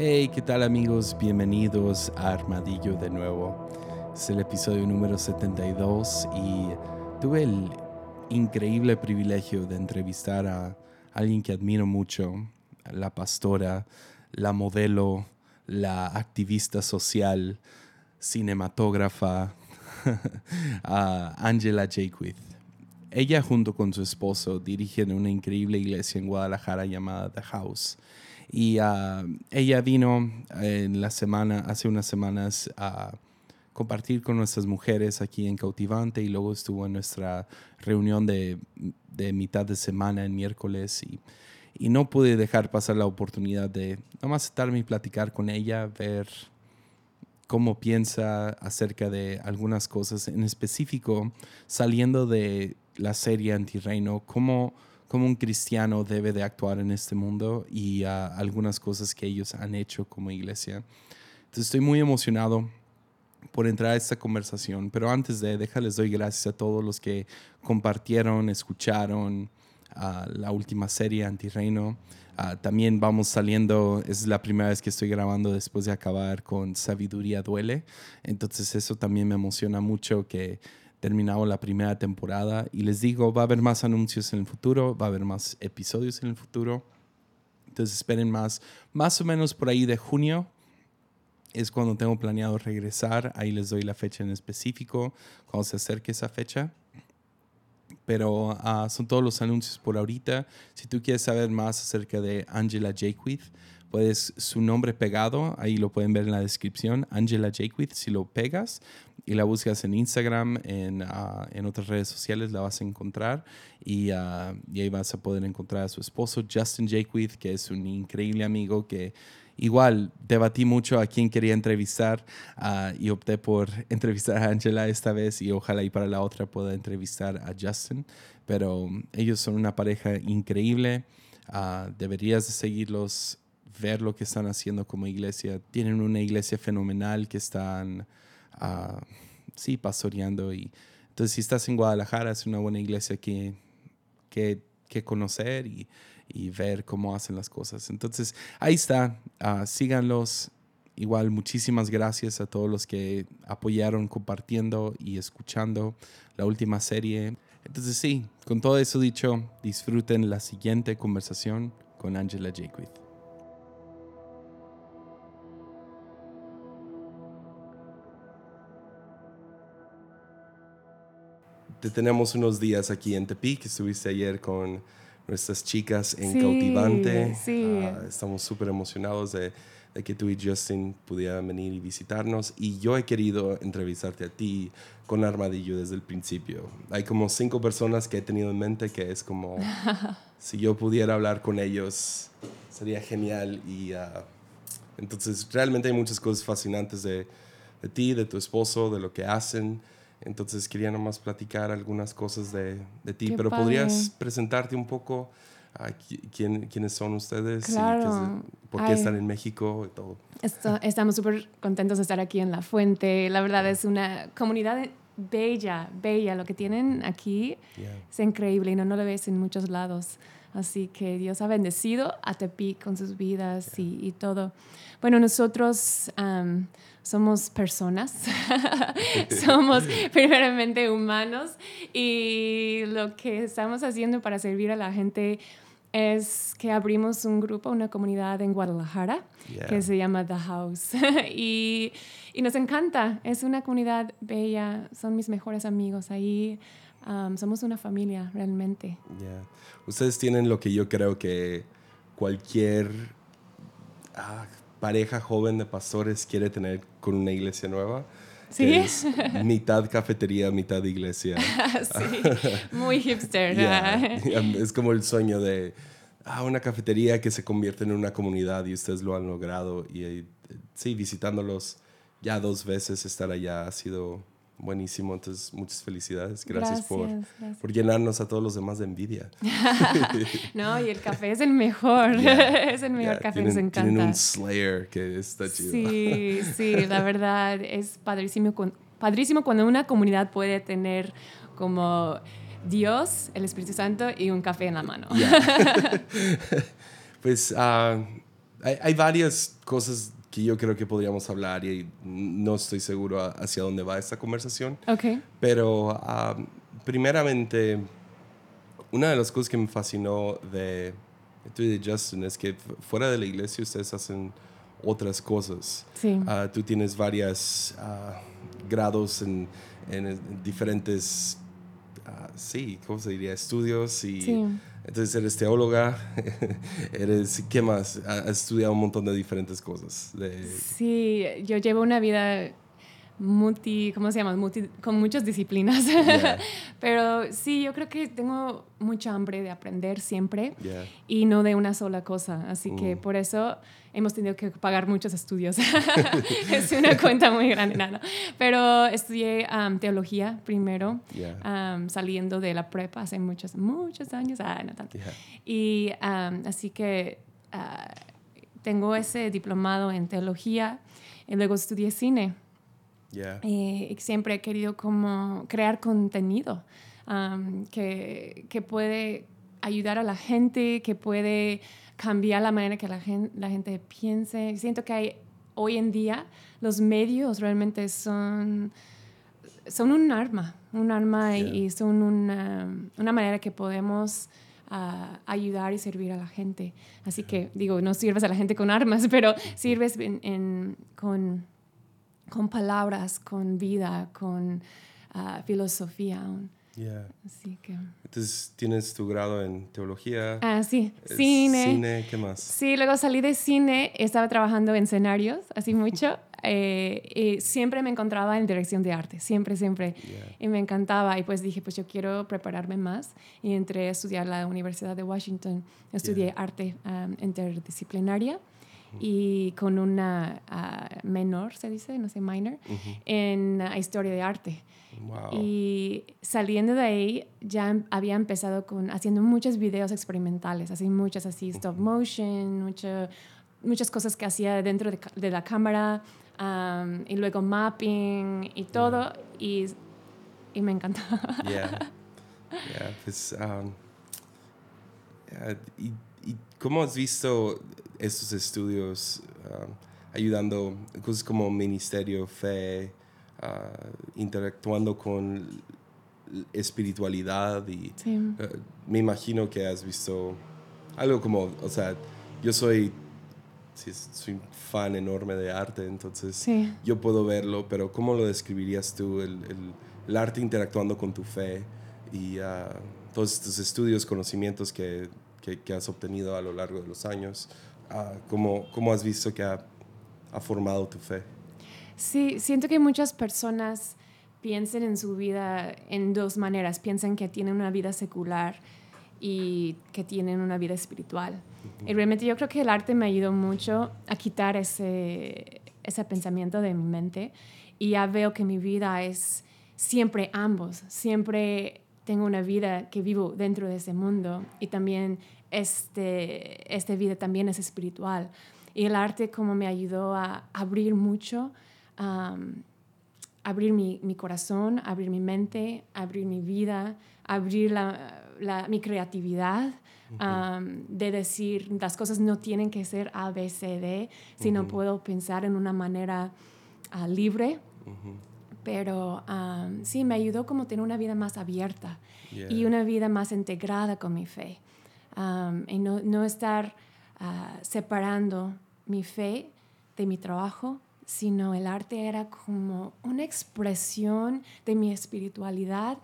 Hey, ¿qué tal amigos? Bienvenidos a Armadillo de nuevo. Es el episodio número 72 y tuve el increíble privilegio de entrevistar a alguien que admiro mucho, la pastora, la modelo, la activista social, cinematógrafa, a Angela Jaquith. Ella junto con su esposo dirigen una increíble iglesia en Guadalajara llamada The House. Y ah, ella vino en la semana, hace unas semanas a compartir con nuestras mujeres aquí en Cautivante y luego estuvo en nuestra reunión de, de mitad de semana en miércoles y, y, no pude dejar pasar la oportunidad de nomás sentarme y platicar con ella, ver cómo piensa acerca de algunas cosas, en específico saliendo de la serie Antirreino, cómo, cómo un cristiano debe de actuar en este mundo y uh, algunas cosas que ellos han hecho como iglesia. Entonces estoy muy emocionado por entrar a esta conversación, pero antes de, déjales doy gracias a todos los que compartieron, escucharon uh, la última serie Antirreino. Uh, también vamos saliendo, es la primera vez que estoy grabando después de acabar con Sabiduría Duele, entonces eso también me emociona mucho que terminado la primera temporada y les digo, va a haber más anuncios en el futuro, va a haber más episodios en el futuro. Entonces esperen más, más o menos por ahí de junio es cuando tengo planeado regresar, ahí les doy la fecha en específico, cuando se acerque esa fecha. Pero uh, son todos los anuncios por ahorita. Si tú quieres saber más acerca de Angela Jaquith, puedes su nombre pegado, ahí lo pueden ver en la descripción, Angela Jaquith, si lo pegas y la buscas en Instagram, en, uh, en otras redes sociales, la vas a encontrar y, uh, y, ahí vas a poder encontrar a su esposo, Justin Jaquith, que es un increíble amigo que igual debatí mucho a quién quería entrevistar uh, y opté por entrevistar a Angela esta vez y ojalá y para la otra pueda entrevistar a Justin, pero ellos son una pareja increíble, deberías de seguirlos ver lo que están haciendo como iglesia. Tienen una iglesia fenomenal que están, uh, sí, pastoreando. Y, entonces, si estás en Guadalajara, es una buena iglesia que, que, que conocer y, y, ver cómo hacen las cosas. Entonces, ahí está. Uh, síganlos. Igual, muchísimas gracias a todos los que apoyaron compartiendo y escuchando la última serie. Entonces, sí, con todo eso dicho, disfruten la siguiente conversación con Angela Jaquith. Te tenemos unos días aquí en Tepic, estuviste ayer con nuestras chicas en sí, Cautivante. Sí. Uh, estamos súper emocionados de, de, que tú y Justin pudieran venir y visitarnos. Y yo he querido entrevistarte a ti con Armadillo desde el principio. Hay como cinco personas que he tenido en mente que es como, si yo pudiera hablar con ellos, sería genial. Y uh, entonces realmente hay muchas cosas fascinantes de, de ti, de tu esposo, de lo que hacen. Entonces quería nomás platicar algunas cosas de, de ti, Qué pero padre. podrías presentarte un poco a quién, quiénes son ustedes, Claro. y por qué Ay. están en México y todo. Esto- estamos súper contentos de estar aquí en La Fuente. La verdad es una comunidad bella, bella. Lo que tienen aquí Yeah. es increíble y no, no lo ves en muchos lados. Así que Dios ha bendecido a Tepic con sus vidas y, y todo. Bueno, nosotros am, somos personas, somos primeramente humanos y lo que estamos haciendo para servir a la gente es que abrimos un grupo, una comunidad en Guadalajara Yeah. que se llama The House. y, y nos encanta, es una comunidad bella, son mis mejores amigos ahí, um, somos una familia realmente. Yeah. Ustedes tienen lo que yo creo que cualquier ah, pareja joven de pastores quiere tener con una iglesia nueva. ¿Sí? que es mitad cafetería, mitad iglesia. sí, muy hipster. Yeah. Es como el sueño de ah, una cafetería que se convierte en una comunidad y ustedes lo han logrado. Y eh, sí, visitándolos ya dos veces, estar allá ha sido buenísimo. Entonces, muchas felicidades. Gracias, por, Gracias, por llenarnos a todos los demás de envidia. No, y el café es el mejor, Yeah. es el mejor Yeah, café, tienen, nos encanta. tienen un Slayer que está chido. Sí, sí, la verdad es padrísimo, padrísimo cuando una comunidad puede tener como Dios, el Espíritu Santo y un café en la mano. Yeah. pues ah, hay, hay, varias cosas que yo creo que podríamos hablar y no estoy seguro hacia dónde va esta conversación. Ok. Pero um, primeramente, una de las cosas que me fascinó de, de Justin es que fuera de la iglesia ustedes hacen otras cosas. Sí. Uh, tú tienes varios uh, grados en, en diferentes, uh, sí, ¿cómo se diría? Estudios y... Sí. Entonces eres teóloga, eres, ¿qué más? Has estudiado un montón de diferentes cosas. De... Sí, yo llevo una vida multi, ¿cómo se llama? Multi, con muchas disciplinas. Yeah. Pero sí, yo creo que tengo mucha hambre de aprender siempre Yeah. y no de una sola cosa. Así que por eso hemos tenido que pagar muchos estudios. es una cuenta muy grande, no, no. Pero estudié um, teología primero, Yeah. um, saliendo de la prepa hace muchos, muchos años. Ah, no tanto. Y um, así que ah, tengo ese diplomado en teología y luego estudié cine. Yeah. Eh, y siempre he querido como crear contenido um, que, que puede ayudar a la gente, que puede cambiar la manera que la gente, la gente piense. Siento que hay, hoy en día los medios realmente son, son un arma, un arma y- Yeah. y son una, una manera que podemos ah, ayudar y servir a la gente. Así que digo, no sirves a la gente con armas, pero sirves en- en- con con palabras, con vida, con ah, filosofía. Yeah. Así que... Entonces tienes tu grado en teología, Ah, sí, cine. cine, ¿qué más? Sí, luego salí de cine, estaba trabajando en escenarios, así mucho. eh, y siempre me encontraba en dirección de arte, siempre, siempre. Yeah. Y me encantaba. Y pues dije, pues yo quiero prepararme más. Y entré a estudiar la Universidad de Washington. Estudié Yeah. arte um, interdisciplinaria y con una ah, menor, se dice, no sé, minor, Ujú. en ah, historia de arte. Wow. Y saliendo de ahí ya em- había empezado con haciendo muchos videos experimentales, así muchas así stop motion, mucho- muchas cosas que hacía dentro de, de la cámara am, y luego mapping y todo y, y me encantaba. Yeah. Yeah, pues, um, y, y cómo has visto estos estudios um, ayudando cosas como ministerio, fe, uh, interactuando con espiritualidad y Sí. eh, me imagino que has visto algo como, o sea, yo soy, sí, soy un fan enorme de arte, entonces Sí. yo puedo verlo, pero ¿cómo lo describirías tú, el, el- el arte interactuando con tu fe y ah, todos estos estudios, conocimientos que, que- que has obtenido a lo largo de los años? Ah, ¿cómo, ¿Cómo has visto que ha, ha formado tu fe? Sí, siento que muchas personas piensan en su vida en dos maneras. Piensan que tienen una vida secular y que tienen una vida espiritual. Y realmente yo creo que el arte me ayudó mucho a quitar ese, ese pensamiento de mi mente y ya veo que mi vida es siempre ambos. Siempre tengo una vida que vivo dentro de ese mundo y también este, esta vida también es espiritual. Y el arte como me ayudó a abrir mucho, abrir mi, mi corazón, abrir mi mente, abrir mi vida, abrir la, la- mi creatividad, de decir las cosas no tienen que ser A, B, C, D, sino Ujú. puedo pensar en una manera ah, libre. Pero sí, me ayudó como tener una vida más abierta Yeah. y una vida más integrada con mi fe. Am, y no, no estar ah, separando mi fe de mi trabajo, sino el arte era como una expresión de mi espiritualidad,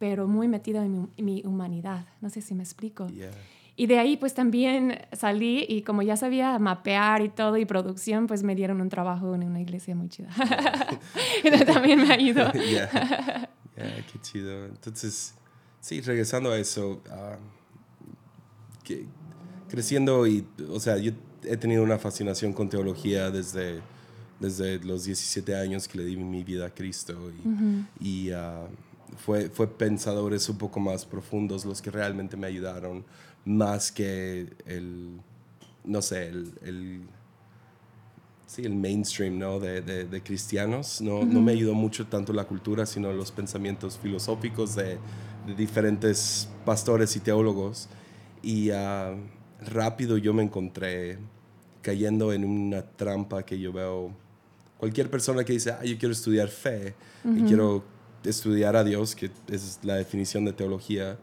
pero muy metida en mi, en mi humanidad. No sé si me explico. Yeah. Y de ahí pues también salí y como ya sabía mapear y todo y producción, pues me dieron un trabajo en una iglesia muy chida. Eso también me ayudó. yeah. Yeah, qué chido. Entonces, sí, regresando a eso, ah, que- creciendo y, o sea, yo he tenido una fascinación con teología desde, desde los 17 años que le di mi vida a Cristo y, y, ah, fue, fue pensadores un poco más profundos los que realmente me ayudaron, más que el, no sé, el, el sí, el mainstream ¿no? de, de, de cristianos. No, no me ayudó mucho tanto la cultura, sino los pensamientos filosóficos de, de diferentes pastores y teólogos. Y ah, rápido yo me encontré cayendo en una trampa que yo veo. Cualquier persona que dice, ah, yo quiero estudiar fe y quiero estudiar a Dios, que es la definición de teología,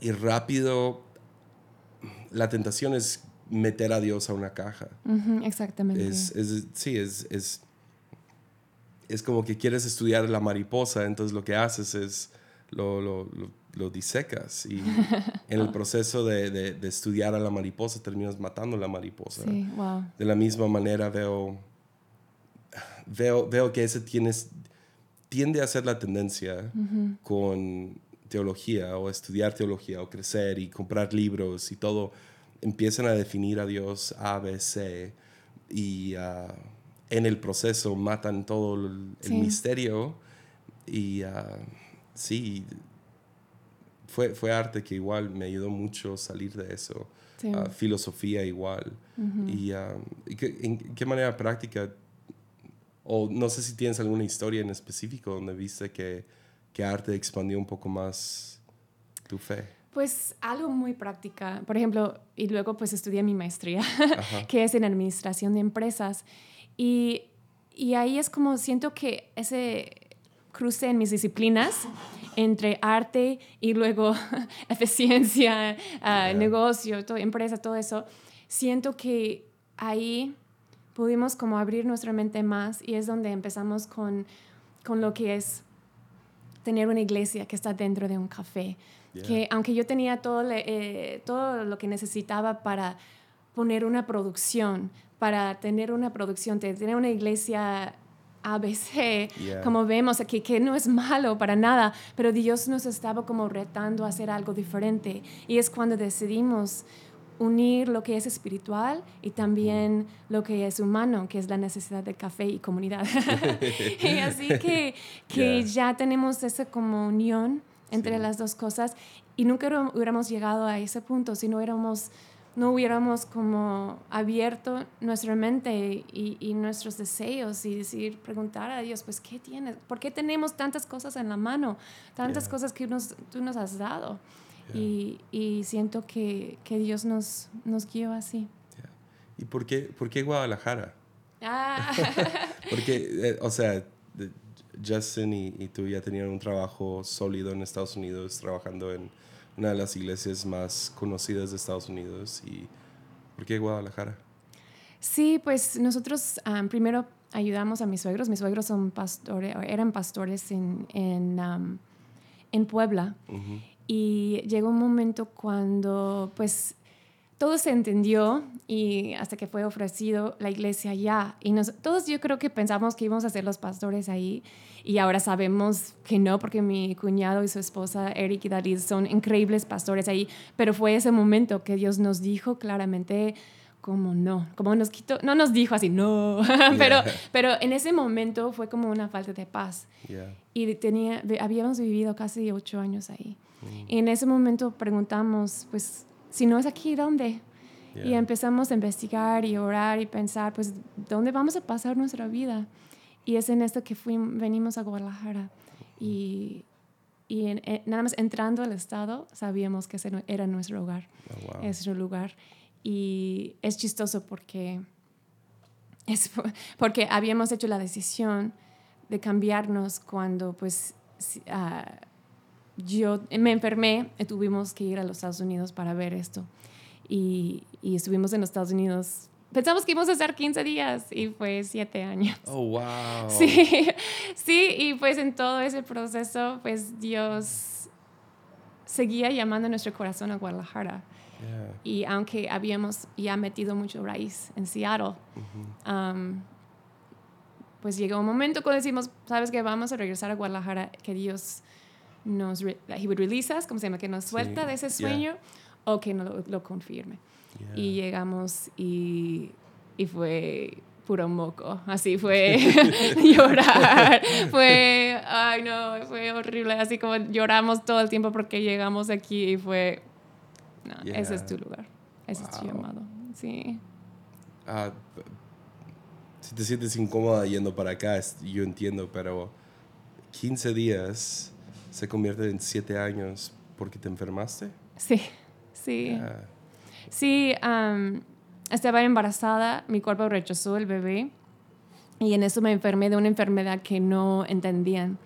y rápido la tentación es meter a Dios a una caja. exactamente. Es, sí, es, es, es, como que quieres estudiar la mariposa, entonces lo que haces es lo, lo, lo, disecas y en el proceso de, de, estudiar a la mariposa terminas matando a la mariposa. Sí, wow. De la misma manera veo, veo, veo que ese tienes, tiende a ser la tendencia con teología o estudiar teología o crecer y comprar libros y todo, empiezan a definir a Dios A, B, C y ah, en el proceso matan todo el, misterio y uh, sí, fue, fue arte que igual me ayudó mucho salir de eso. Filosofía igual. ¿Y, en qué manera práctica? O no sé si tienes alguna historia en específico donde viste que ¿Qué arte expandió un poco más tu fe? Pues algo muy práctica. Por ejemplo, y luego pues estudié mi maestría, que es en administración de empresas. Y, y ahí es como siento que ese cruce en mis disciplinas entre arte y luego eficiencia, ah, negocio, todo, empresa, todo eso, siento que ahí pudimos como abrir nuestra mente más y es donde empezamos con, con lo que es tener una iglesia que está dentro de un café. Que aunque yo tenía todo, eh, todo lo que necesitaba para poner una producción, para tener una producción, tener una iglesia ABC, como vemos aquí, que no es malo para nada, pero Dios nos estaba como retando a hacer algo diferente. Y es cuando decidimos unir lo que es espiritual y también lo que es humano, que es la necesidad de café y comunidad. y así que, que ya tenemos esa como unión entre las dos cosas. Y nunca hubiéramos llegado a ese punto si no hubiéramos, no hubiéramos como abierto nuestra mente y, nuestros deseos y decir, preguntar a Dios, pues, ¿qué tienes? ¿Por qué tenemos tantas cosas en la mano? Tantas cosas que tú nos has dado. Y, y, siento que, que, Dios nos, nos guió así. ¿Y por qué, por qué Guadalajara? Ah. Porque, eh, o sea, Justin y, y, tú ya tenían un trabajo sólido en Estados Unidos, trabajando en una de las iglesias más conocidas de Estados Unidos. ¿Y por qué Guadalajara? Sí, pues nosotros primero ayudamos a mis suegros. Mis suegros son pastores, eran pastores en, en, en Puebla. Y llegó un momento cuando pues todo se entendió y hasta que fue ofrecido la iglesia ya. Y nos, todos yo creo que pensamos que íbamos a ser los pastores ahí y ahora sabemos que no porque mi cuñado y su esposa Eric y David son increíbles pastores ahí, pero fue ese momento que Dios nos dijo claramente como no, como nos quitó, no nos dijo así, no, pero, pero en ese momento fue como una falta de paz. Y tenía, habíamos vivido casi ocho años ahí. Y en ese momento preguntamos, pues, si no es aquí, ¿dónde? Y empezamos a investigar y orar y pensar, pues, ¿dónde vamos a pasar nuestra vida? Y es en esto que fuimos, venimos a Guadalajara. Y, y nada más entrando al estado, sabíamos que ese era nuestro hogar, oh, es nuestro lugar. Y es chistoso porque, es porque habíamos hecho la decisión de cambiarnos cuando, pues, uh, yo me enfermé y tuvimos que ir a los Estados Unidos para ver esto. Y, y, estuvimos en los Estados Unidos. Pensamos que íbamos a estar 15 días y fue 7 años. Oh, wow. Sí, sí, y pues en todo ese proceso, pues Dios seguía llamando nuestro corazón a Guadalajara. Y aunque habíamos ya metido mucho raíz en Seattle, um, pues llegó un momento cuando decimos, sabes que vamos a regresar a Guadalajara, que Dios nos he would release us, como se llama, que nos suelta de ese sueño o que no lo, confirme. Y llegamos y, y fue puro moco, así fue llorar, fue, ay no, fue horrible, así como lloramos todo el tiempo porque llegamos aquí y fue, no, ese es tu lugar, ese es tu llamado, sí. Ah, si te sientes incómoda yendo para acá, yo entiendo, pero 15 días se convierte en siete años porque te enfermaste. Sí, sí. Sí, estaba embarazada, mi cuerpo rechazó el bebé y en eso me enfermé de una enfermedad que no entendían.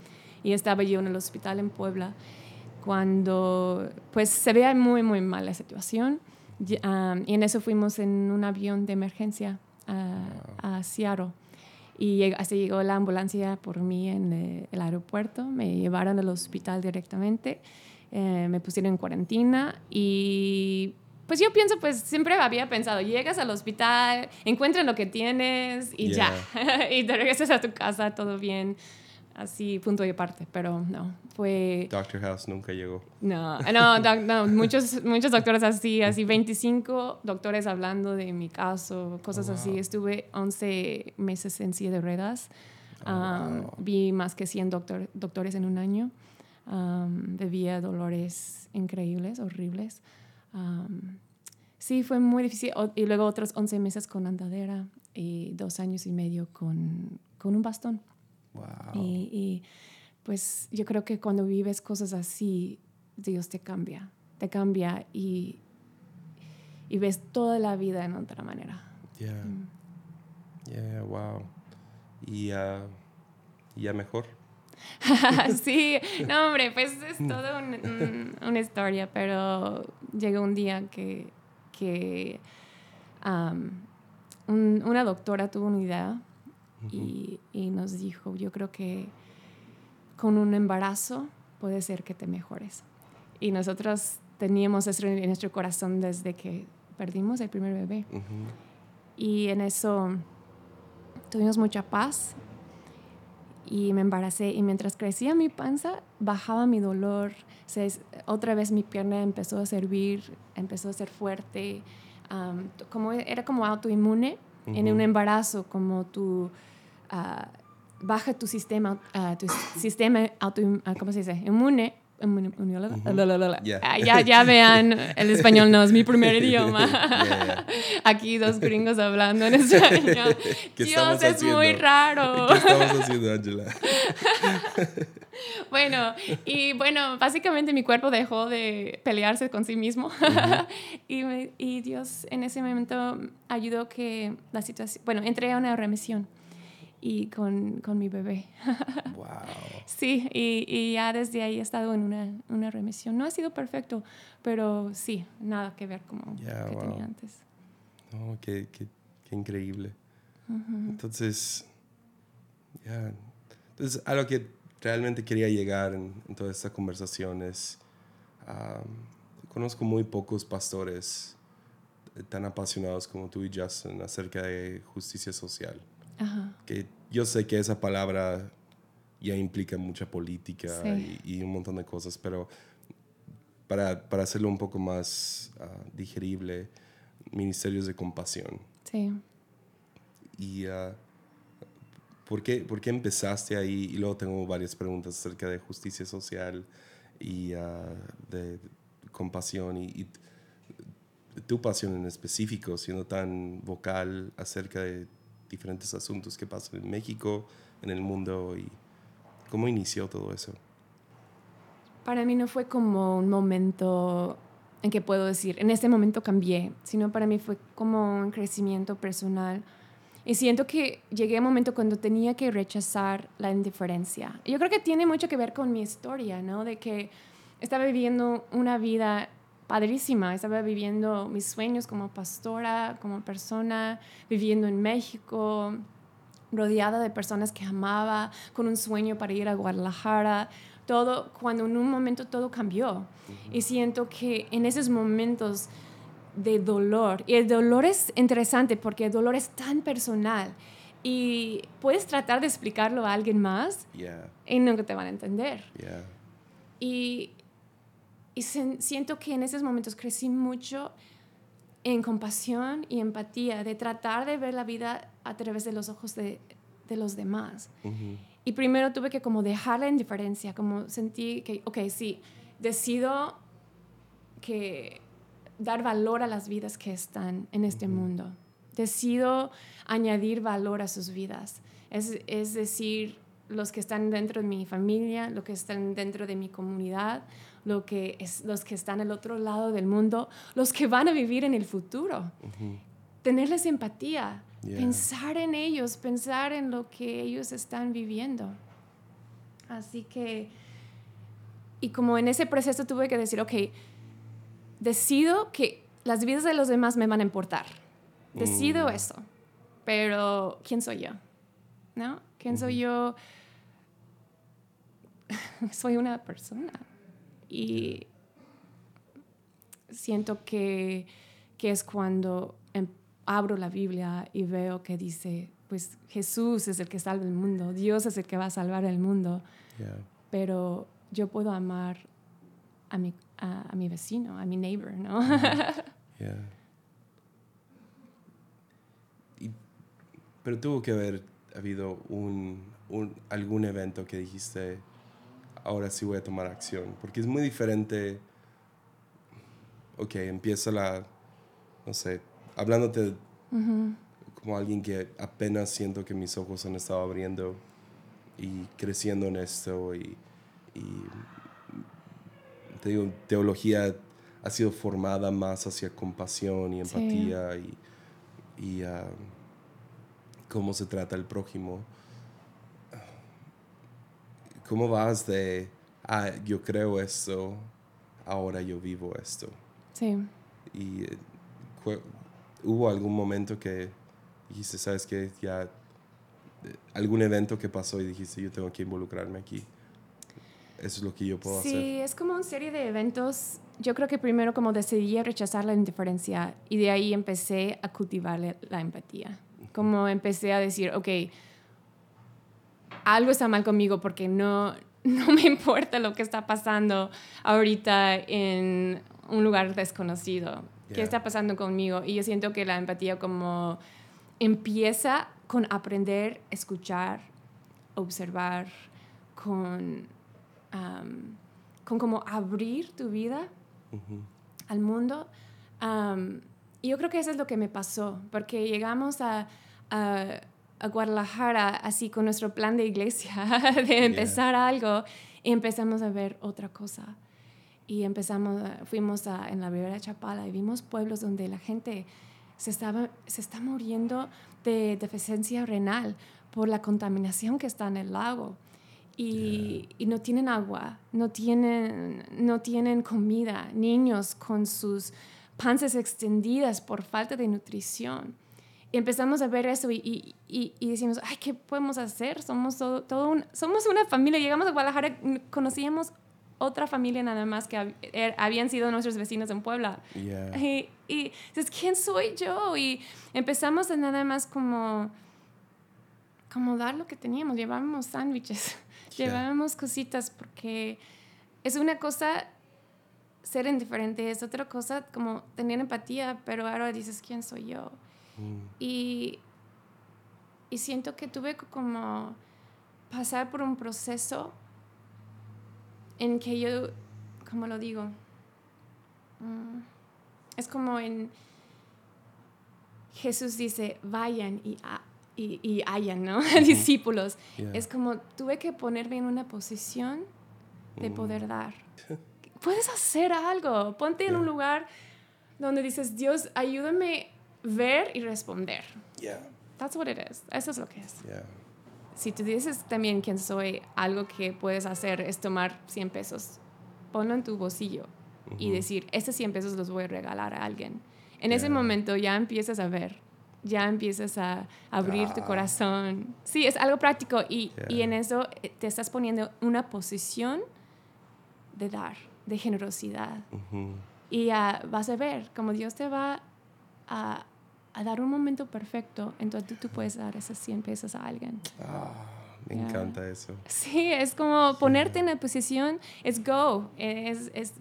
Y estaba yo en el hospital en Puebla cuando pues se veía muy, muy mal la situación. y en eso fuimos en un avión de emergencia a, Seattle. Y así llegó la ambulancia por mí en eh, el aeropuerto. Me llevaron al hospital directamente. Eh, me pusieron en cuarentena y pues yo pienso, pues siempre había pensado, llegas al hospital, encuentran lo que tienes y ya, y te regresas a tu casa, todo bien, así, punto y aparte, pero no, fue... Doctor House nunca llegó. No, no, no muchos, muchos doctores así, así 25 doctores hablando de mi caso, cosas oh, así, estuve 11 meses en silla de ruedas, oh, vi más que 100 doctor, doctores en un año, um, vivía dolores increíbles, horribles sí, fue muy difícil. y luego otros 11 meses con andadera y dos años y medio con, con un bastón. Wow. Y, pues yo creo que cuando vives cosas así, Dios te cambia, te cambia y, y ves toda la vida en otra manera. Yeah. Mm. Yeah, wow. Y uh, ya mejor. sí, no, hombre, pues es toda una historia, pero llegó un día que, que una doctora tuvo una idea y, y, nos dijo, yo creo que con un embarazo puede ser que te mejores. Y nosotros teníamos eso en nuestro corazón desde que perdimos el primer bebé. Y en eso tuvimos mucha paz y me embaracé. Y mientras crecía mi panza bajaba mi dolor, se, otra vez mi pierna empezó a servir, empezó a ser fuerte, como era como autoinmune en un embarazo, como tu uh, baja tu sistema, uh, tu sistema auto, uh, ¿cómo se dice? Inmune Ah, ya, ya vean, el español no es mi primer idioma. Aquí dos gringos hablando en español. Dios, es muy raro. ¿Qué estamos haciendo, Angela? bueno, y bueno, básicamente mi cuerpo dejó de pelearse con sí mismo. y, y Dios en ese momento ayudó que la situación, bueno, entré a una remisión y con, con mi bebé. wow. Sí, y, y, ya desde ahí he estado en una, una, remisión. No ha sido perfecto, pero sí, nada que ver como que tenía antes. Oh, qué, qué, qué increíble. Entonces, ya. Entonces, a lo que realmente quería llegar en, en toda esta conversación es, conozco muy pocos pastores tan apasionados como tú y Justin acerca de justicia social. Que yo sé que esa palabra ya implica mucha política y, un montón de cosas, pero para, para hacerlo un poco más ah, digerible, ministerios de compasión. Sí. Y uh, ¿por, qué, ¿por, qué, empezaste ahí? Y luego tengo varias preguntas acerca de justicia social y uh, de compasión y, y tu pasión en específico, siendo tan vocal acerca de diferentes asuntos que pasan en México, en el mundo y cómo inició todo eso. Para mí no fue como un momento en que puedo decir, en este momento cambié, sino para mí fue como un crecimiento personal. Y siento que llegué a un momento cuando tenía que rechazar la indiferencia. Yo creo que tiene mucho que ver con mi historia, ¿no? De que estaba viviendo una vida padrísima. Estaba viviendo mis sueños como pastora, como persona, viviendo en México, rodeada de personas que amaba, con un sueño para ir a Guadalajara. Todo, cuando en un momento todo cambió. Y siento que en esos momentos de dolor, y el dolor es interesante porque el dolor es tan personal y puedes tratar de explicarlo a alguien más y nunca te van a entender. Y y siento que en esos momentos crecí mucho en compasión y empatía, de tratar de ver la vida a través de los ojos de, de los demás. Y primero tuve que como dejar la indiferencia, como sentí que, ok, sí, decido que dar valor a las vidas que están en este mundo. Decido añadir valor a sus vidas. Es, es decir, los que están dentro de mi familia, los que están dentro de mi comunidad, lo que es, los que están al otro lado del mundo, los que van a vivir en el futuro. tenerles empatía, Yeah. pensar en ellos, pensar en lo que ellos están viviendo. Así que, y como en ese proceso tuve que decir, ok, decido que las vidas de los demás me van a importar. Decido Mm. eso. Pero, ¿quién soy yo? ¿No? ¿Quién soy yo? soy una persona. Y siento que, que es cuando em- abro la Biblia y veo que dice, pues Jesús es el que salva el mundo, Dios es el que va a salvar el mundo, Yeah. pero yo puedo amar a mi, a, a mi vecino, a mi neighbor, ¿no? Yeah. Y- pero tuvo que haber habido un, un- algún evento que dijiste, ahora sí voy a tomar acción. Porque es muy diferente. Ok, empieza la, no sé, hablándote como alguien que apenas siento que mis ojos han estado abriendo y creciendo en esto y, y te digo, teología ha sido formada más hacia compasión y Sí. empatía y, y ah, cómo se trata el prójimo. ¿Cómo vas de, ah, yo creo esto, ahora yo vivo esto? Sí. Y eh, hubo algún momento que dijiste, ¿sabes qué? Ya, eh, algún evento que pasó y dijiste, yo tengo que involucrarme aquí. Eso es lo que yo puedo Sí, hacer. es como una serie de eventos. Yo creo que primero como decidí rechazar la indiferencia y de ahí empecé a cultivar la- la empatía. Como empecé a decir, ok, algo está mal conmigo porque no, no me importa lo que está pasando ahorita en un lugar desconocido. ¿Qué está pasando conmigo? Y yo siento que la empatía como empieza con aprender, escuchar, observar, con, am, con como abrir tu vida al mundo. Y yo creo que eso es lo que me pasó, porque llegamos a, a- a Guadalajara así con nuestro plan de iglesia, de empezar algo, y empezamos a ver otra cosa. Y empezamos, fuimos a, en la Ribera de Chapala y vimos pueblos donde la gente se, estaba, se está muriendo de deficiencia renal por la contaminación que está en el lago. Y, y no tienen agua, no tienen, no tienen comida, niños con sus panzas extendidas por falta de nutrición. Y empezamos a ver eso y, y, y- y decimos, ay, ¿qué podemos hacer? Somos, todo, todo un- somos una familia. Llegamos a Guadalajara, conocíamos otra familia nada más que hab- er- habían sido nuestros vecinos en Puebla. Yeah. Y, y dices, ¿quién soy yo? Y empezamos a nada más como, como dar lo que teníamos. Llevábamos sándwiches, Yeah. llevábamos cositas, porque es una cosa ser indiferente, es otra cosa como tener empatía, pero ahora dices, ¿quién soy yo? Mm. Y, y siento que tuve que como pasar por un proceso en que yo, como lo digo, Mm, es como en Jesús dice, vayan y, ha- y, y hayan, ¿no? Discípulos. Yeah. Es como tuve que ponerme en una posición de Mm. poder dar. Puedes hacer algo. Ponte en un lugar donde dices, Dios, ayúdame ver y responder. Yeah. That's what it is. Eso es lo que es. Yeah. Si tú dices también quién soy, algo que puedes hacer es tomar 100 pesos, ponlo en tu bolsillo y decir, estos 100 pesos los voy a regalar a alguien. En ese momento ya empiezas a ver, ya empiezas a abrir tu Ah. corazón. Sí, es algo práctico y, y en eso eh, te estás poniendo una posición de dar, de generosidad. Y ah, vas a ver como Dios te va a, a dar un momento perfecto, entonces tú puedes dar esos 100 pesos a alguien. Ah, me Yeah. encanta eso. Sí, es como ponerte en la posición, es go, es, es,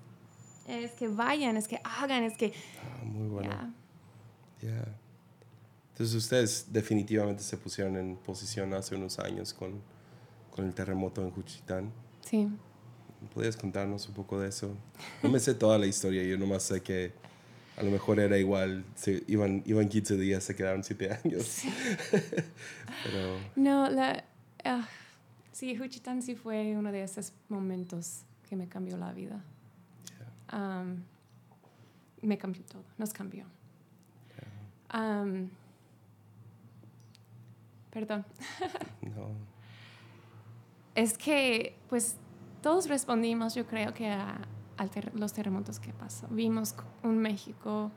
es que vayan, es que hagan, es que... Ah, muy bueno. ya. Yeah. Entonces ustedes definitivamente se pusieron en posición hace unos años con, con el terremoto en Juchitán. Sí, ¿Podrías contarnos un poco de eso? No me sé toda la historia, yo nomás sé que a lo mejor era igual, se, iban, iban 15 días, se quedaron 7 años. Pero, no, la... ah, sí, Juchitán sí fue uno de esos momentos que me cambió la vida. Um, me cambió todo, nos cambió. perdón. Es que, pues, todos respondimos, yo creo que a, los terremotos que pasó. Vimos un México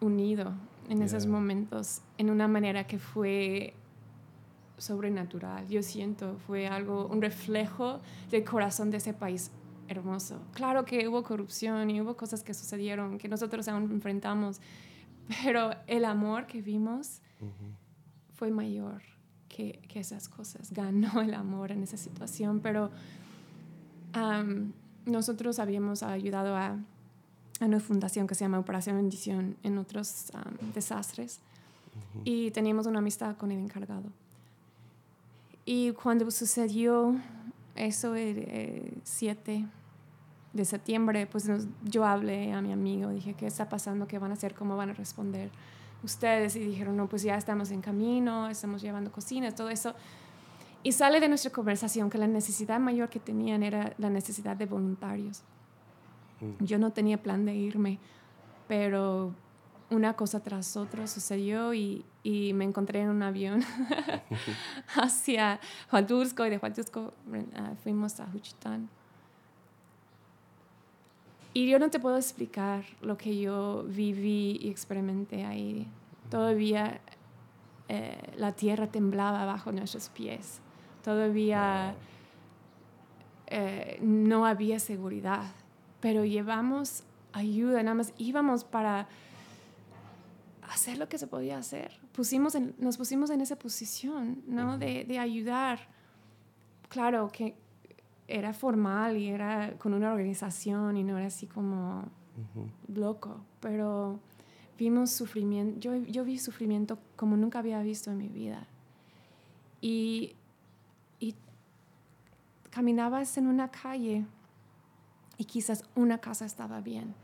unido en esos momentos, en una manera que fue sobrenatural. Yo siento, fue algo, un reflejo del corazón de ese país hermoso. Claro que hubo corrupción y hubo cosas que sucedieron que nosotros aún enfrentamos, pero el amor que vimos fue mayor que, que, esas cosas. Ganó el amor en esa situación, pero nosotros habíamos ayudado a, a, una fundación que se llama Operación Bendición en otros desastres y teníamos una amistad con el encargado. Y cuando sucedió eso el 7 de septiembre, pues yo hablé a mi amigo, dije, ¿qué está pasando? ¿Qué van a hacer? ¿Cómo van a responder ustedes? Y dijeron, no, pues ya estamos en camino, estamos llevando cocinas, todo eso. Y sale de nuestra conversación que la necesidad mayor que tenían era la necesidad de voluntarios. Mm. Yo no tenía plan de irme, pero una cosa tras otra sucedió y, y me encontré en un avión hacia Huatusco y de Huatusco ah, fuimos a Juchitán. Y yo no te puedo explicar lo que yo viví y experimenté ahí. Todavía eh, la tierra temblaba bajo nuestros pies. Todavía eh, no había seguridad. Pero llevamos ayuda, nada más íbamos para hacer lo que se podía hacer. Pusimos nos pusimos en esa posición, ¿no? De, de, ayudar. Claro que era formal y era con una organización y no era así como loco, pero vimos sufrimiento, yo, yo vi sufrimiento como nunca había visto en mi vida. Y, y caminabas en una calle y quizás una casa estaba bien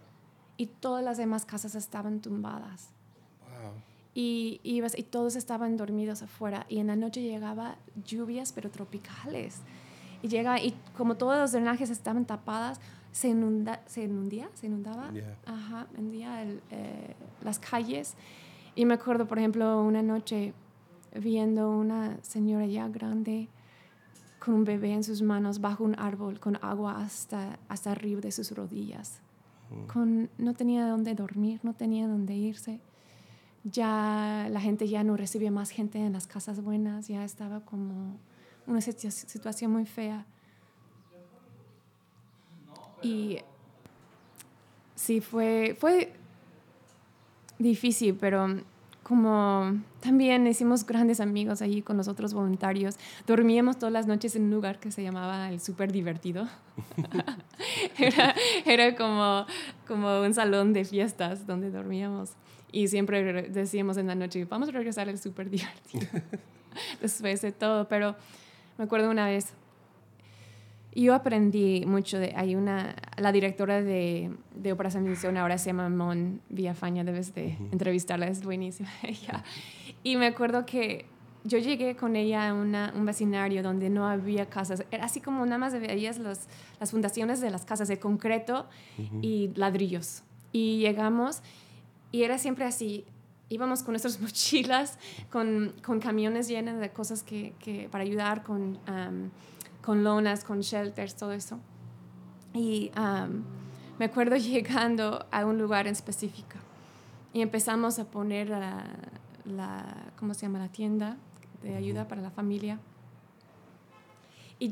y todas las demás casas estaban tumbadas. Y ibas y todos estaban dormidos afuera y en la noche llegaba lluvias pero tropicales. Y llega y como todos los drenajes estaban tapadas se inunda se inundía se inundaba ajá inundía eh, las calles. Y me acuerdo por ejemplo una noche viendo una señora ya grande con un bebé en sus manos bajo un árbol con agua hasta hasta arriba de sus rodillas mm. con no tenía dónde dormir no tenía dónde irse ya la gente ya no recibía más gente en las casas buenas, ya estaba como una situación muy fea. Y sí, fue, fue difícil, pero como también hicimos grandes amigos allí con los otros voluntarios. Dormíamos todas las noches en un lugar que se llamaba el Súper Divertido. era, era como, como un salón de fiestas donde dormíamos. Y siempre decíamos en la noche, vamos a regresar al súper divertido. Después de todo, pero me acuerdo una vez, yo aprendí mucho de, hay una, la directora de, de Operación Misión ahora se llama Mon Villafaña, debes de entrevistarla, es buenísima ella. Y me acuerdo que yo llegué con ella a una, un vecindario donde no había casas, era así como nada más veías los, las fundaciones de las casas de concreto y ladrillos. Y llegamos y era siempre así. Íbamos con nuestras mochilas, con, con camiones llenos de cosas que, que para ayudar, con, con lonas, con shelters, todo eso. Y me acuerdo llegando a un lugar en específico y empezamos a poner la, la ¿cómo se llama? La tienda de ayuda para la familia. Y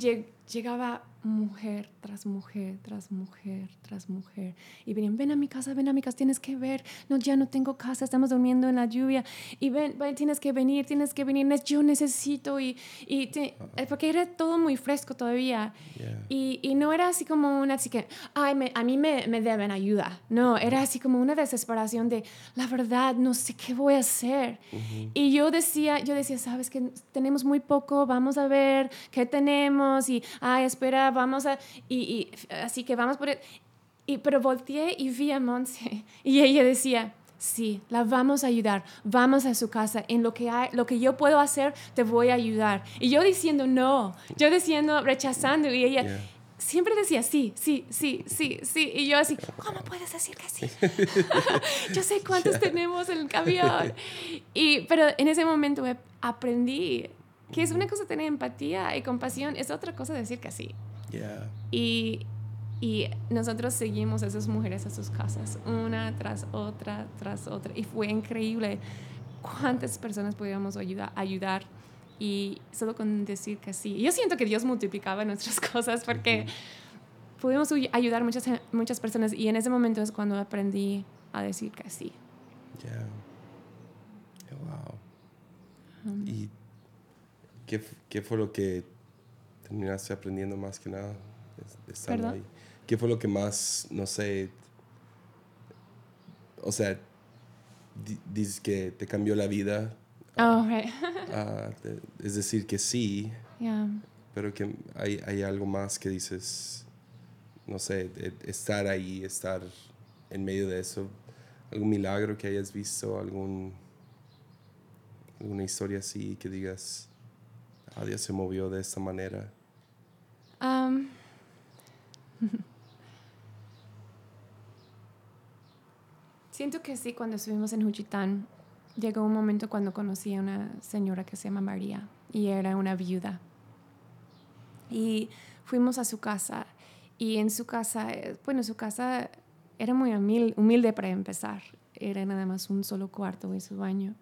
llegaba mujer tras mujer, tras mujer, tras mujer. Y venían, ven a mi casa, ven a mi casa, tienes que ver. No, ya no tengo casa, estamos durmiendo en la lluvia. Y ven, tienes que venir, tienes que venir, yo necesito. Y, y eh, porque era todo muy fresco todavía. Y, y, no era así como una, así que, ay, a mí me, me, deben ayuda. No, era así como una desesperación de, la verdad, no sé qué voy a hacer. Y yo decía, yo decía, sabes que tenemos muy poco, vamos a ver qué tenemos. Y, ay, espera, vamos a, y, así que vamos por, y, pero volteé y vi a Monse y ella decía, sí, la vamos a ayudar, vamos a su casa, en lo que, hay, lo que yo puedo hacer, te voy a ayudar. Y yo diciendo no, yo diciendo, rechazando, y ella, siempre decía sí, sí, sí, sí, sí. Y yo así, ¿cómo puedes decir que sí? yo sé cuántos tenemos en el camión. Y, pero en ese momento aprendí que es una cosa tener empatía y compasión, es otra cosa decir que sí. Y, y nosotros seguimos a esas mujeres a sus casas, una tras otra, tras otra. Y fue increíble cuántas personas podíamos ayudar, ayudar y solo con decir que sí. Yo siento que Dios multiplicaba nuestras cosas porque pudimos ayudar muchas, muchas personas y en ese momento es cuando aprendí a decir que sí. Ya. Wow. ¿Y qué, qué, fue lo que terminaste aprendiendo más que nada estando ahí? ¿Qué fue lo que más, no sé, o sea, dices que te cambió la vida Oh, ah, es decir, que sí, pero que hay, hay, algo más que dices, no sé, estar ahí, estar en medio de eso, algún milagro que hayas visto, algún, alguna historia así que digas, ah, Dios se movió de esta manera. Siento que sí, cuando estuvimos en Juchitán, llegó un momento cuando conocí a una señora que se llama María y era una viuda. Y fuimos a su casa y en su casa, eh, bueno, su casa era muy humilde, para empezar. Era nada más un solo cuarto y su baño,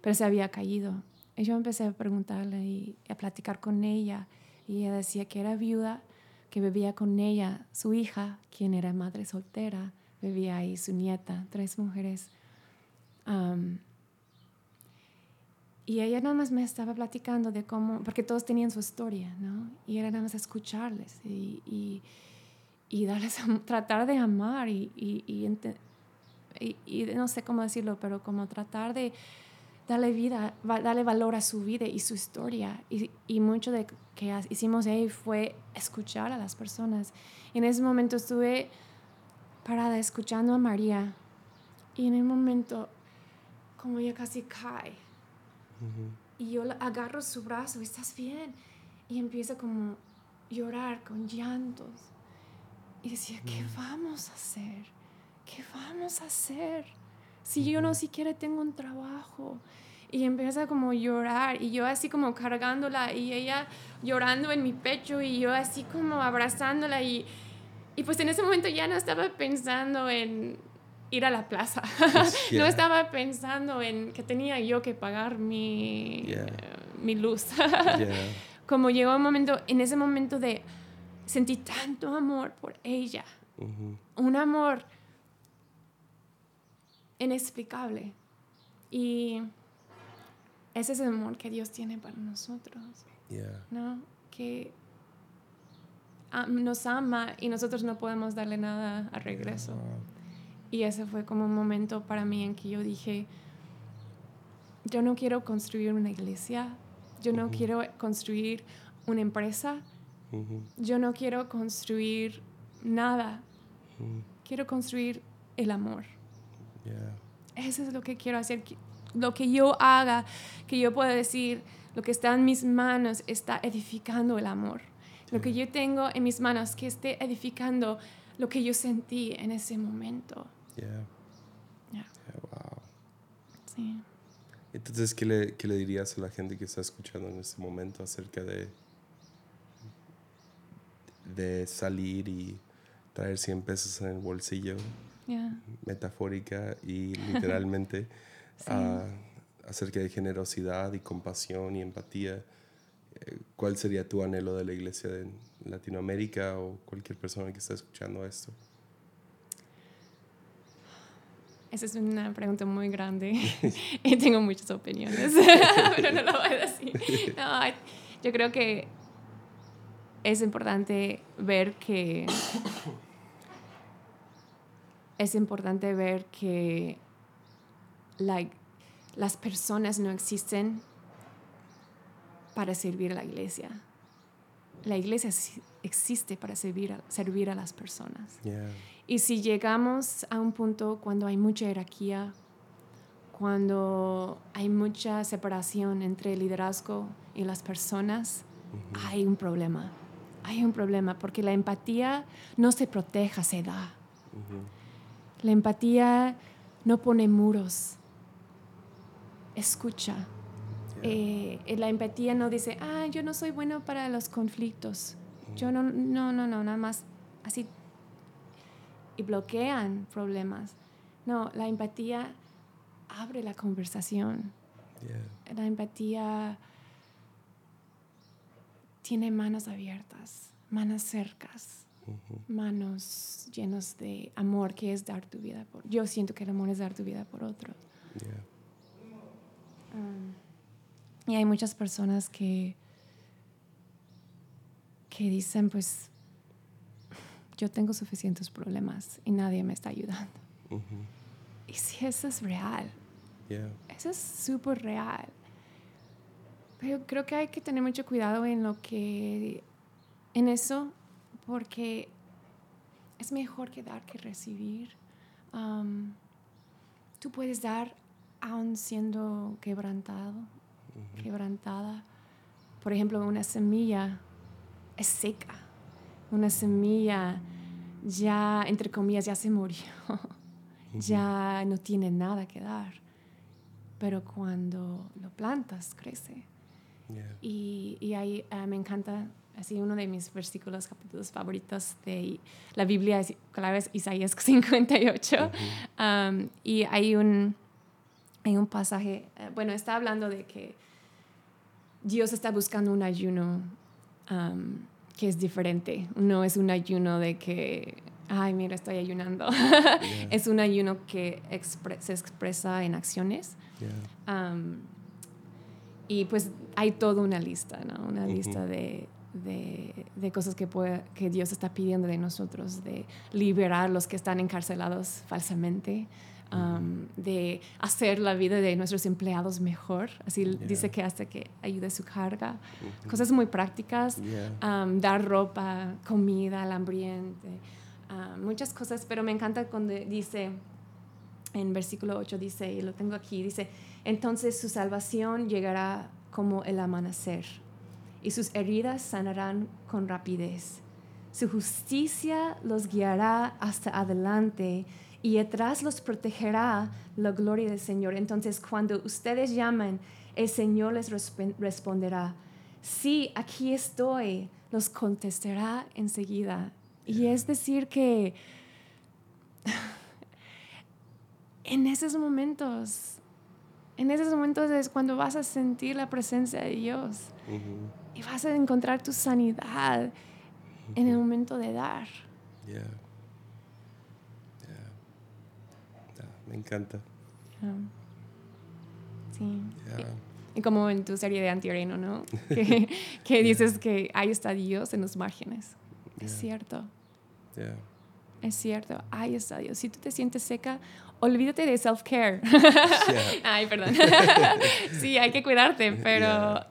pero se había caído. Y yo empecé a preguntarle y a platicar con ella y ella decía que era viuda, que vivía con ella su hija, quien era madre soltera, vivía ahí su nieta, tres mujeres. Y ella nada más me estaba platicando de cómo, porque todos tenían su historia, ¿no? Y era nada más escucharles y, y, y darles, tratar de amar y, y, y, no sé cómo decirlo, pero como tratar de darle vida, darle valor a su vida y su historia. Y, y mucho de que hicimos ahí fue escuchar a las personas. Y en ese momento estuve parada escuchando a María y en el momento como ella casi cae y yo agarro su brazo, ¿estás bien? Y empieza como a llorar con llantos. Y decía, ¿qué vamos a hacer? ¿Qué vamos a hacer? Si yo no siquiera tengo un trabajo. Y empieza como a llorar y yo así como cargándola y ella llorando en mi pecho y yo así como abrazándola y, y pues en ese momento ya no estaba pensando en ir a la plaza. no estaba pensando en que tenía yo que pagar mi, mi luz. Como llegó un momento, en ese momento de sentí tanto amor por ella. Un amor inexplicable. Y ese es el amor que Dios tiene para nosotros. ¿No? Que nos ama y nosotros no podemos darle nada a regreso. Y ese fue como un momento para mí en que yo dije, yo no quiero construir una iglesia, yo no quiero construir una empresa, yo no quiero construir nada, quiero construir el amor. Eso es lo que quiero hacer, lo que yo haga, que yo pueda decir, lo que está en mis manos está edificando el amor. Lo que yo tengo en mis manos, que esté edificando lo que yo sentí en ese momento. Yeah. wow. Sí. Entonces, ¿qué le, ¿qué le dirías a la gente que está escuchando en este momento acerca de, de salir y traer 100 pesos en el bolsillo? Metafórica y literalmente. acerca de generosidad y compasión y empatía. Eh, ¿Cuál sería tu anhelo de la iglesia en Latinoamérica o cualquier persona que está escuchando esto? Esa es una pregunta muy grande y tengo muchas opiniones, pero no lo voy a decir. yo creo que es importante ver que es importante ver que like, las personas no existen para servir a la iglesia. La iglesia existe para servir a, servir a las personas. Y si llegamos a un punto cuando hay mucha jerarquía, cuando hay mucha separación entre el liderazgo y las personas, hay un problema. hay un problema, porque la empatía no se proteja, se da. La empatía no pone muros, escucha. Eh, la empatía no dice, ah, yo no soy bueno para los conflictos. Yo no, no, no, no, nada más así. Y bloquean problemas. No, la empatía abre la conversación. La empatía tiene manos abiertas, manos cercas, manos llenas de amor, que es dar tu vida por... Yo siento que el amor es dar tu vida por otro. Um, y hay muchas personas que, que dicen, pues, yo tengo suficientes problemas y nadie me está ayudando. Y si eso es real, eso es súper real. Pero creo que hay que tener mucho cuidado en lo que, en eso, porque es mejor que dar que recibir. Um, tú puedes dar aún siendo quebrantado, quebrantada. Por ejemplo, una semilla es seca. Una semilla ya, entre comillas, ya se murió. ya no tiene nada que dar. Pero cuando lo plantas, crece. Y, y, ahí ah, me encanta, así uno de mis versículos, capítulos favoritos de la Biblia, es, claro, es Isaías 58. Um, y hay un, hay un pasaje, eh, bueno, está hablando de que Dios está buscando un ayuno um, que es diferente. No es un ayuno de que, ay, mira, estoy ayunando. es un ayuno que se expresa en acciones. Um, y pues hay toda una lista, ¿no? Una lista de, de, de, cosas que, puede, que Dios está pidiendo de nosotros, de liberar a los que están encarcelados falsamente, um, de hacer la vida de nuestros empleados mejor. Así dice que hace que ayude su carga. Cosas muy prácticas, um, dar ropa, comida al hambriente, um, muchas cosas, pero me encanta cuando dice, en versículo 8 dice, y lo tengo aquí, dice, entonces su salvación llegará como el amanecer y sus heridas sanarán con rapidez. Su justicia los guiará hasta adelante y atrás los protegerá la gloria del Señor. Entonces, cuando ustedes llaman, el Señor les responderá, sí, aquí estoy, los contestará enseguida. Y es decir que en esos momentos, en esos momentos es cuando vas a sentir la presencia de Dios y vas a encontrar tu sanidad en el momento de dar. me encanta. Ah. sí. Y, como en tu serie de Antireno, ¿no? que, que dices que ahí está Dios en los márgenes. Es cierto. Es cierto, ahí está Dios. Si tú te sientes seca, olvídate de self-care. Ay, perdón. sí, hay que cuidarte, pero,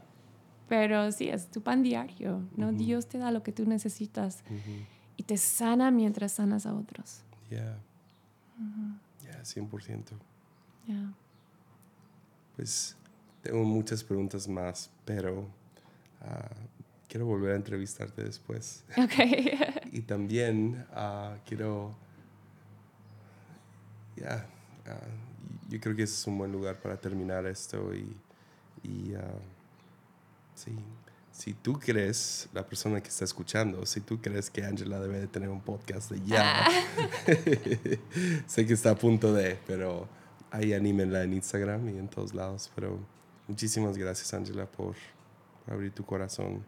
pero sí, es tu pan diario, ¿no? Dios te da lo que tú necesitas y te sana mientras sanas a otros. Ya. Ya, 100%. Ya. Pues tengo muchas preguntas más, pero ah, quiero volver a entrevistarte después. Ok. y también uh, quiero, ya, ah, yo creo que ese es un buen lugar para terminar esto y, y sí, si tú crees, la persona que está escuchando, si tú crees que Angela debe de tener un podcast de ya, sé que está a punto de, pero ahí anímenla en Instagram y en todos lados. Pero muchísimas gracias, Angela, por abrir tu corazón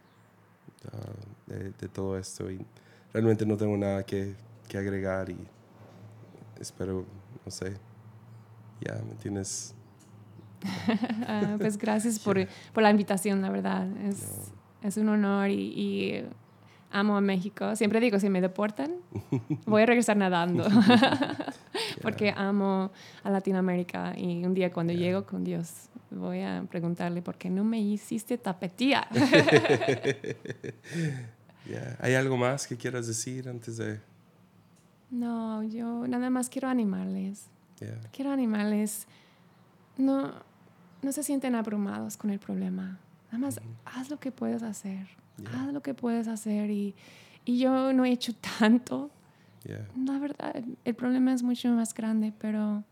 de, todo esto. Y realmente no tengo nada que, que agregar y espero, no sé, ya, ¿me tienes ah, pues gracias por, por, la invitación, la verdad. Es, es un honor y, amo a México. Siempre digo, si me deportan, voy a regresar nadando. Porque amo a Latinoamérica y un día cuando llego con Dios voy a preguntarle por qué no me hiciste tapetía. ¿Hay algo más que quieras decir antes de...? No, yo nada más quiero animarles. Quiero animarles. No, no se sienten abrumados con el problema. Nada más haz lo que puedas hacer. haz lo que puedes hacer y, y yo no he hecho tanto. Yeah. La verdad, el problema es mucho más grande, pero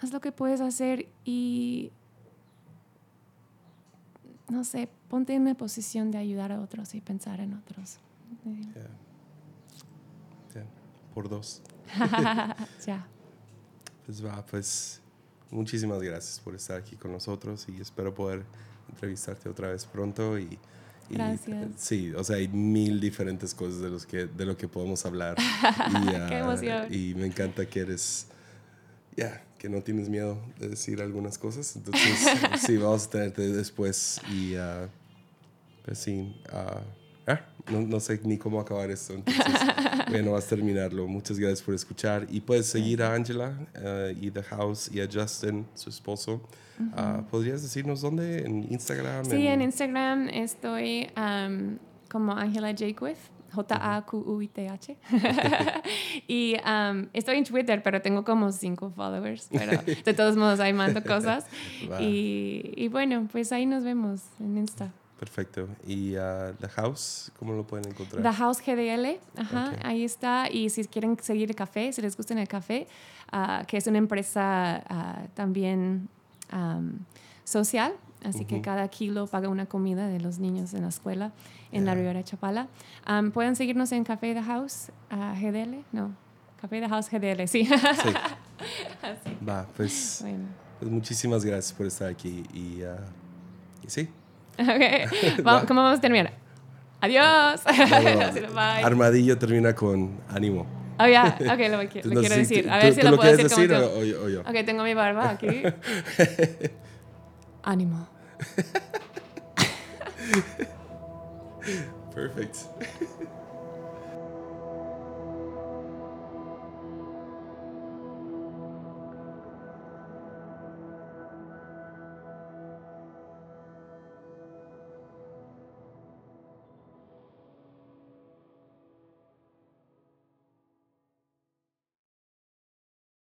haz lo que puedes hacer y, no sé, ponte en una posición de ayudar a otros y pensar en otros. Yeah. Por dos. ya. Pues va, pues muchísimas gracias por estar aquí con nosotros y espero poder entrevistarte otra vez pronto y, y, Gracias. sí, o sea, hay mil diferentes cosas de los que de lo que podemos hablar y, Qué ah, emoción. y me encanta que eres ya que no tienes miedo de decir algunas cosas entonces sí vamos a tenerte después y ah, pues sí ah, ah, no, no sé ni cómo acabar esto entonces bueno vas a terminarlo muchas gracias por escuchar y puedes seguir a Angela ah, y The House y a Justin su esposo Ah, ¿podrías decirnos dónde? en Instagram Sí, en Instagram estoy um, como Angela Jaquith, J-A-Q-U-I-T-H. y um, estoy en Twitter, pero tengo como cinco followers. Pero de todos modos, ahí mando cosas. Y, y bueno, pues ahí nos vemos en Insta. Perfecto y ah, The House ¿cómo lo pueden encontrar? The House GDL, ajá, ahí está. Y si quieren seguir el café, si les gusta el café, ah, que es una empresa ah, también am, social, así que cada kilo paga una comida de los niños en la escuela en la. Ribera de Chapala. Pueden seguirnos en Café The House GDL, no, Café The House GDL, sí. Sí. Así. Va, pues, Bueno. pues muchísimas gracias por estar aquí y, y sí. Ok, Vamos- ¿cómo vamos a terminar? Adiós. Así, bye. Armadillo termina con ánimo. Oh, ya, ok, lo, lo No quiero si decir. A ver tú- si tú lo puedo decir como decir tú. o, o yo- o yo? Ok, tengo mi barba aquí. Ánimo. Perfect.